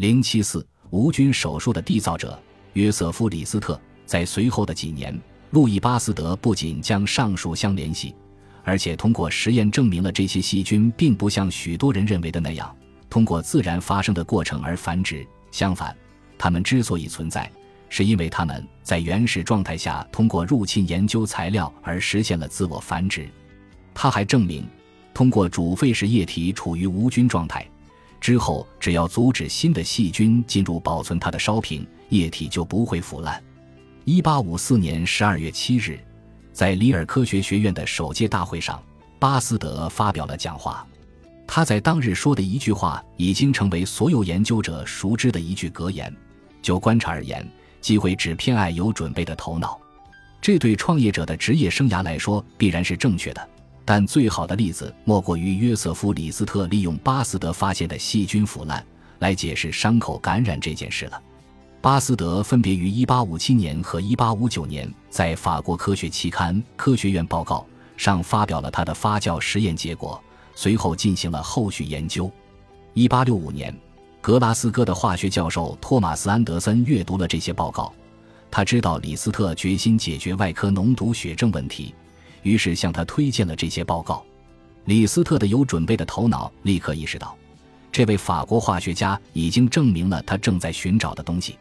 零七四无菌手术的缔造者约瑟夫·李斯特，在随后的几年，路易·巴斯德不仅将上述相联系，而且通过实验证明了这些细菌并不像许多人认为的那样通过自然发生的过程而繁殖。相反，它们之所以存在，是因为它们在原始状态下通过入侵研究材料而实现了自我繁殖。他还证明，通过煮沸时液体处于无菌状态。之后，只要阻止新的细菌进入保存它的烧瓶，液体就不会腐烂。一八五四年十二月七日，在里尔科学学院的首届大会上，巴斯德发表了讲话。他在当日说的一句话，已经成为所有研究者熟知的一句格言：就观察而言，机会只偏爱有准备的头脑。这对创业者的职业生涯来说，必然是正确的。但最好的例子莫过于约瑟夫·李斯特利用巴斯德发现的细菌腐烂来解释伤口感染这件事了。巴斯德分别于1857年和1859年在法国科学期刊《科学院报告》上发表了他的发酵实验结果，随后进行了后续研究。1865年，格拉斯哥的化学教授托马斯·安德森阅读了这些报告，他知道李斯特决心解决外科脓毒血症问题。于是向他推荐了这些报告。李斯特的有准备的头脑立刻意识到，这位法国化学家已经证明了他正在寻找的东西，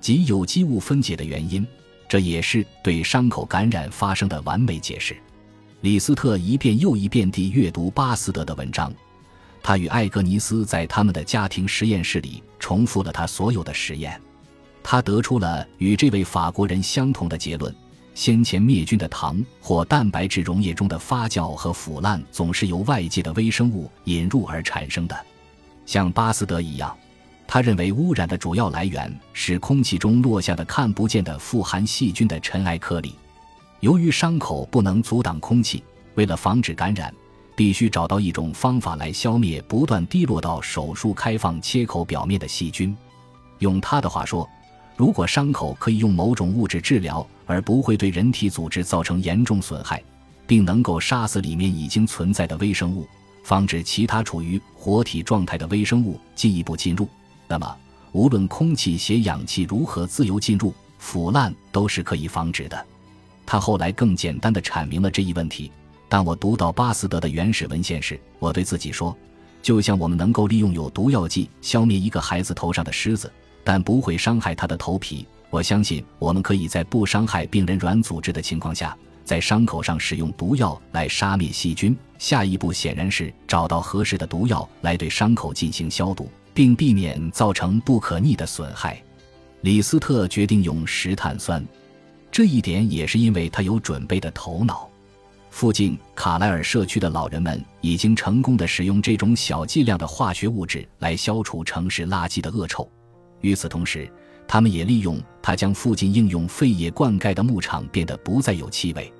即有机物分解的原因。这也是对伤口感染发生的完美解释。李斯特一遍又一遍地阅读巴斯德的文章，他与艾格尼斯在他们的家庭实验室里重复了他所有的实验，他得出了与这位法国人相同的结论。先前灭菌的糖或蛋白质溶液中的发酵和腐烂，总是由外界的微生物引入而产生的。像巴斯德一样，他认为污染的主要来源是空气中落下的看不见的富含细菌的尘埃颗粒。由于伤口不能阻挡空气，为了防止感染，必须找到一种方法来消灭不断滴落到手术开放切口表面的细菌。用他的话说。如果伤口可以用某种物质治疗，而不会对人体组织造成严重损害，并能够杀死里面已经存在的微生物，防止其他处于活体状态的微生物进一步进入，那么无论空气携氧气如何自由进入，腐烂都是可以防止的。他后来更简单的阐明了这一问题。当我读到巴斯德的原始文献时，我对自己说：就像我们能够利用有毒药剂消灭一个孩子头上的虱子。但不会伤害他的头皮。我相信我们可以在不伤害病人软组织的情况下，在伤口上使用毒药来杀灭细菌。下一步显然是找到合适的毒药来对伤口进行消毒，并避免造成不可逆的损害。李斯特决定用石碳酸，这一点也是因为他有准备的头脑。附近卡莱尔社区的老人们已经成功的使用这种小剂量的化学物质来消除城市垃圾的恶臭。与此同时，他们也利用它将附近应用废液灌溉的牧场变得不再有气味，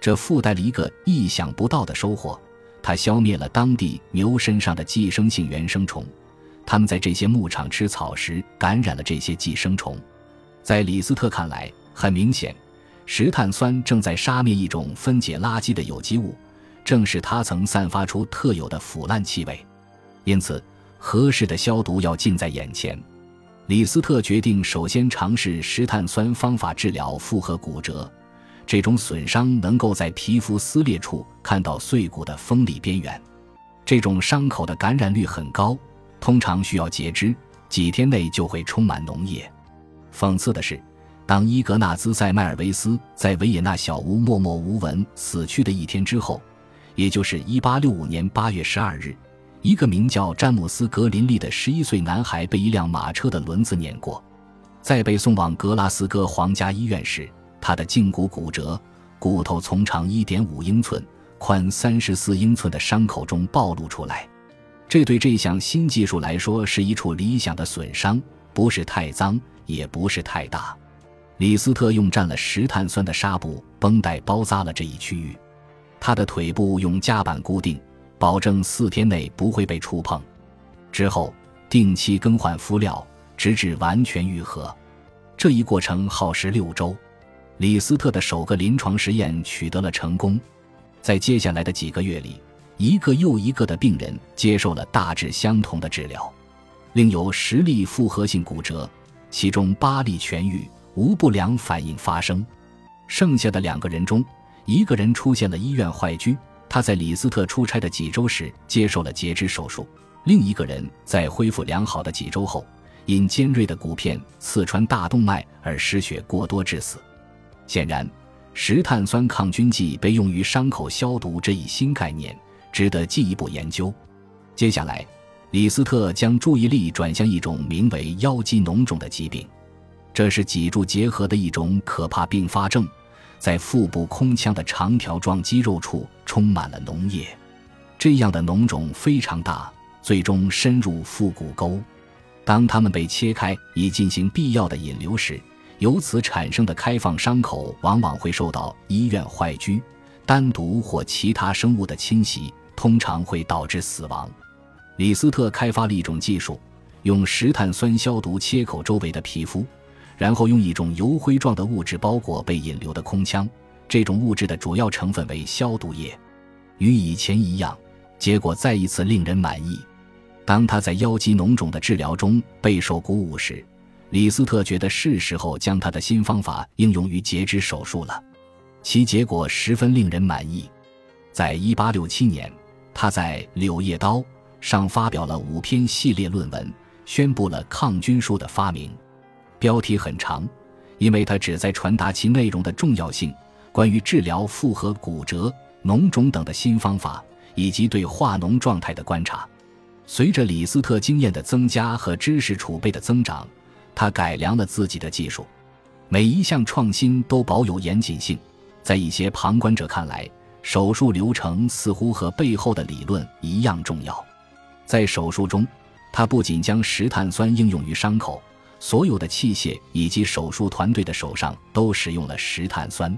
这附带了一个意想不到的收获：它消灭了当地牛身上的寄生性原生虫。他们在这些牧场吃草时感染了这些寄生虫。在李斯特看来，很明显，石碳酸正在杀灭一种分解垃圾的有机物，正是它曾散发出特有的腐烂气味。因此，合适的消毒要近在眼前。李斯特决定首先尝试石碳酸方法治疗复合骨折，这种损伤能够在皮肤撕裂处看到碎骨的锋利边缘。这种伤口的感染率很高，通常需要截肢，几天内就会充满脓液。讽刺的是，当伊格纳兹在迈尔维斯在维也纳小屋默默无闻死去的一天之后，也就是1865年8月12日。一个名叫詹姆斯·格林利的十一岁男孩被一辆马车的轮子碾过，在被送往格拉斯哥皇家医院时，他的胫骨骨折，骨头从长一点五英寸、宽三十四英寸的伤口中暴露出来。这对这项新技术来说是一处理想的损伤，不是太脏，也不是太大。李斯特用蘸了石碳酸的纱布绷带包扎了这一区域，他的腿部用夹板固定。保证四天内不会被触碰，之后定期更换敷料，直至完全愈合。这一过程耗时六周。李斯特的首个临床实验取得了成功，在接下来的几个月里，一个又一个的病人接受了大致相同的治疗。另有十例复合性骨折，其中八例痊愈，无不良反应发生。剩下的两个人中，一个人出现了医院坏疽，他在李斯特出差的几周时接受了截肢手术；另一个人在恢复良好的几周后，因尖锐的骨片刺穿大动脉而失血过多致死。显然，石碳酸抗菌剂被用于伤口消毒这一新概念值得进一步研究。接下来，李斯特将注意力转向一种名为腰肌脓肿的疾病，这是脊柱结核的一种可怕并发症，在腹部空腔的长条状肌肉处充满了脓液，这样的脓肿非常大，最终深入腹股沟。当它们被切开以进行必要的引流时，由此产生的开放伤口往往会受到医院坏疽、单独或其他生物的侵袭，通常会导致死亡。李斯特开发了一种技术，用石碳酸消毒切口周围的皮肤，然后用一种油灰状的物质包裹被引流的空腔。这种物质的主要成分为消毒液。与以前一样，结果再一次令人满意。当他在腰肌脓肿的治疗中备受鼓舞时，李斯特觉得是时候将他的新方法应用于截肢手术了。其结果十分令人满意。在1867年，他在《柳叶刀》。上发表了五篇系列论文，宣布了抗菌术的发明。标题很长，因为它旨在传达其内容的重要性。关于治疗复合骨折、脓肿等的新方法，以及对化脓状态的观察。随着李斯特经验的增加和知识储备的增长，他改良了自己的技术。每一项创新都保有严谨性。在一些旁观者看来，手术流程似乎和背后的理论一样重要。在手术中，他不仅将石碳酸应用于伤口，所有的器械以及手术团队的手上都使用了石碳酸。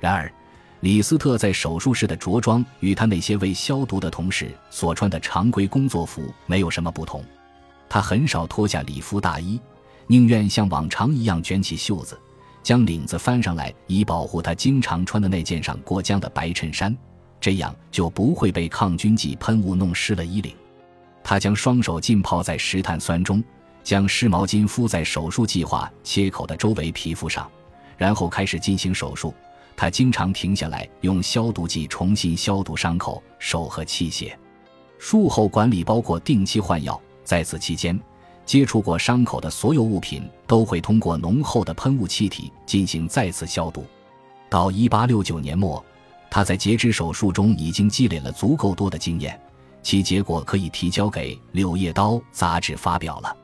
然而，李斯特在手术室的着装与他那些为消毒的同事所穿的常规工作服没有什么不同。他很少脱下礼服大衣，宁愿像往常一样卷起袖子，将领子翻上来，以保护他经常穿的那件上过浆的白衬衫，这样就不会被抗菌剂喷雾弄湿了衣领。他将双手浸泡在石碳酸中，将湿毛巾敷在手术计划切口的周围皮肤上，然后开始进行手术。他经常停下来用消毒剂重新消毒伤口、手和器械。术后管理包括定期换药，在此期间，接触过伤口的所有物品都会通过浓厚的喷雾气体进行再次消毒。到1869年末，他在截肢手术中已经积累了足够多的经验。其结果可以提交给《柳叶刀》杂志发表了。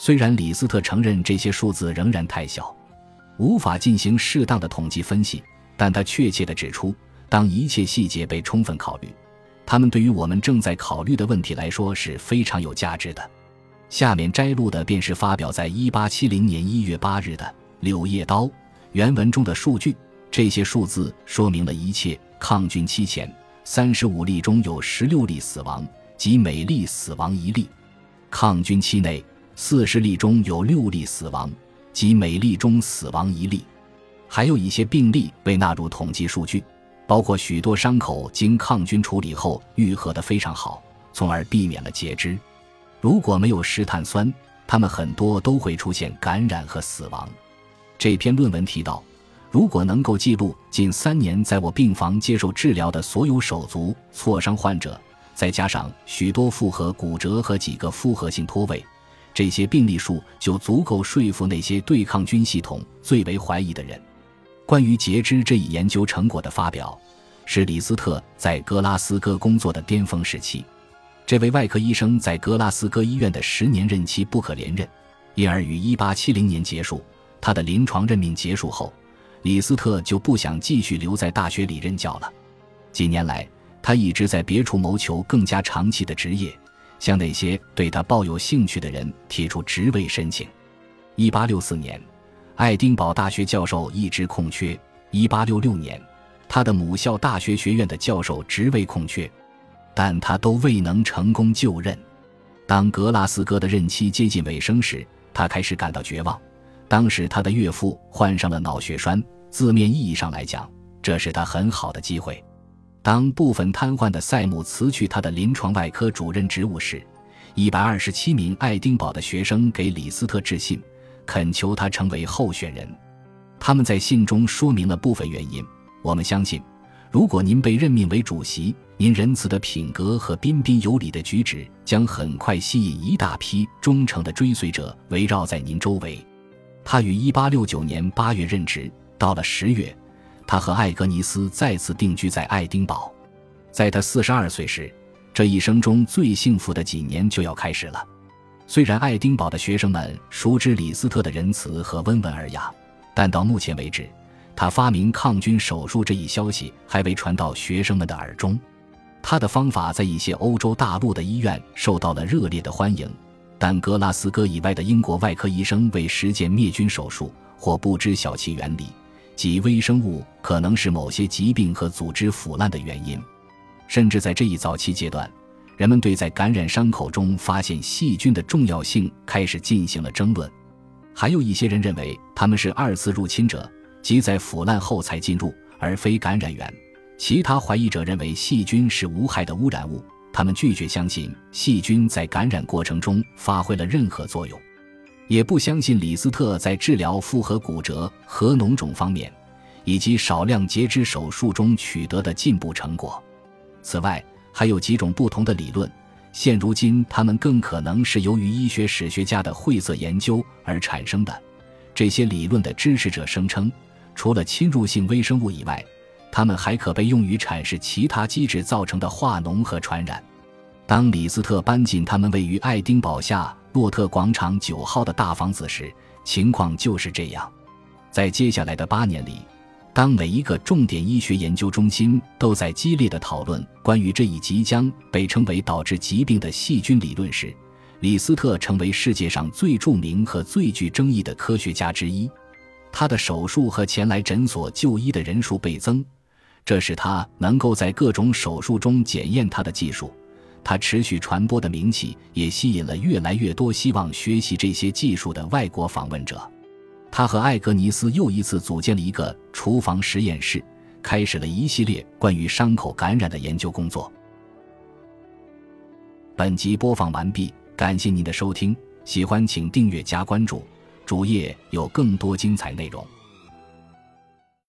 虽然李斯特承认这些数字仍然太小，无法进行适当的统计分析，但他确切地指出，当一切细节被充分考虑，他们对于我们正在考虑的问题来说是非常有价值的。下面摘录的便是发表在1870年1月8日的《柳叶刀》原文中的数据。这些数字说明了一切抗菌期前。三十五例中有十六例死亡，即每例死亡一例。抗菌期内，四十例中有六例死亡，即每例中死亡一例。还有一些病例被纳入统计数据，包括许多伤口经抗菌处理后愈合得非常好，从而避免了截肢。如果没有石碳酸，他们很多都会出现感染和死亡。这篇论文提到。如果能够记录近三年在我病房接受治疗的所有手足挫伤患者，再加上许多复合骨折和几个复合性脱位，这些病例数就足够说服那些对抗菌系统最为怀疑的人。关于截肢这一研究成果的发表，是李斯特在格拉斯哥工作的巅峰时期。这位外科医生在格拉斯哥医院的十年任期不可连任，因而于1870年结束。他的临床任命结束后。李斯特就不想继续留在大学里任教了。几年来，他一直在别处谋求更加长期的职业，向那些对他抱有兴趣的人提出职位申请。1864年，爱丁堡大学教授一直空缺；1866年，他的母校大学学院的教授职位空缺，但他都未能成功就任。当格拉斯哥的任期接近尾声时，他开始感到绝望。当时他的岳父患上了脑血栓，字面意义上来讲，这是他很好的机会。当部分瘫痪的塞姆辞去他的临床外科主任职务时，一百二十七名爱丁堡的学生给李斯特致信，恳求他成为候选人。他们在信中说明了部分原因。我们相信，如果您被任命为主席，您仁慈的品格和彬彬有礼的举止将很快吸引一大批忠诚的追随者围绕在您周围。他于一八六九年八月任职，到了十月，他和艾格尼斯再次定居在爱丁堡。在他四十二岁时，这一生中最幸福的几年就要开始了。虽然爱丁堡的学生们熟知李斯特的仁慈和温文尔雅，但到目前为止，他发明抗菌手术这一消息还未传到学生们的耳中。他的方法在一些欧洲大陆的医院受到了热烈的欢迎，但格拉斯哥以外的英国外科医生为实践灭菌手术或不知晓其原理，即微生物可能是某些疾病和组织腐烂的原因。甚至在这一早期阶段，人们对在感染伤口中发现细菌的重要性开始进行了争论。还有一些人认为他们是二次入侵者，即在腐烂后才进入，而非感染源。其他怀疑者认为细菌是无害的污染物，他们拒绝相信细菌在感染过程中发挥了任何作用，也不相信李斯特在治疗复合骨折和脓肿方面，以及少量截肢手术中取得的进步成果。此外，还有几种不同的理论。现如今，它们更可能是由于医学史学家的晦涩研究而产生的。这些理论的支持者声称，除了侵入性微生物以外，它们还可被用于阐释其他机制造成的化脓和传染。当李斯特搬进他们位于爱丁堡下洛特广场九号的大房子时，情况就是这样。在接下来的八年里。当每一个重点医学研究中心都在激烈的讨论关于这一即将被称为导致疾病的细菌理论时，李斯特成为世界上最著名和最具争议的科学家之一。他的手术和前来诊所就医的人数倍增，这使他能够在各种手术中检验他的技术。他持续传播的名气也吸引了越来越多希望学习这些技术的外国访问者。他和艾格尼斯又一次组建了一个厨房实验室，开始了一系列关于伤口感染的研究工作。本集播放完毕，感谢您的收听，喜欢请订阅加关注，主页有更多精彩内容。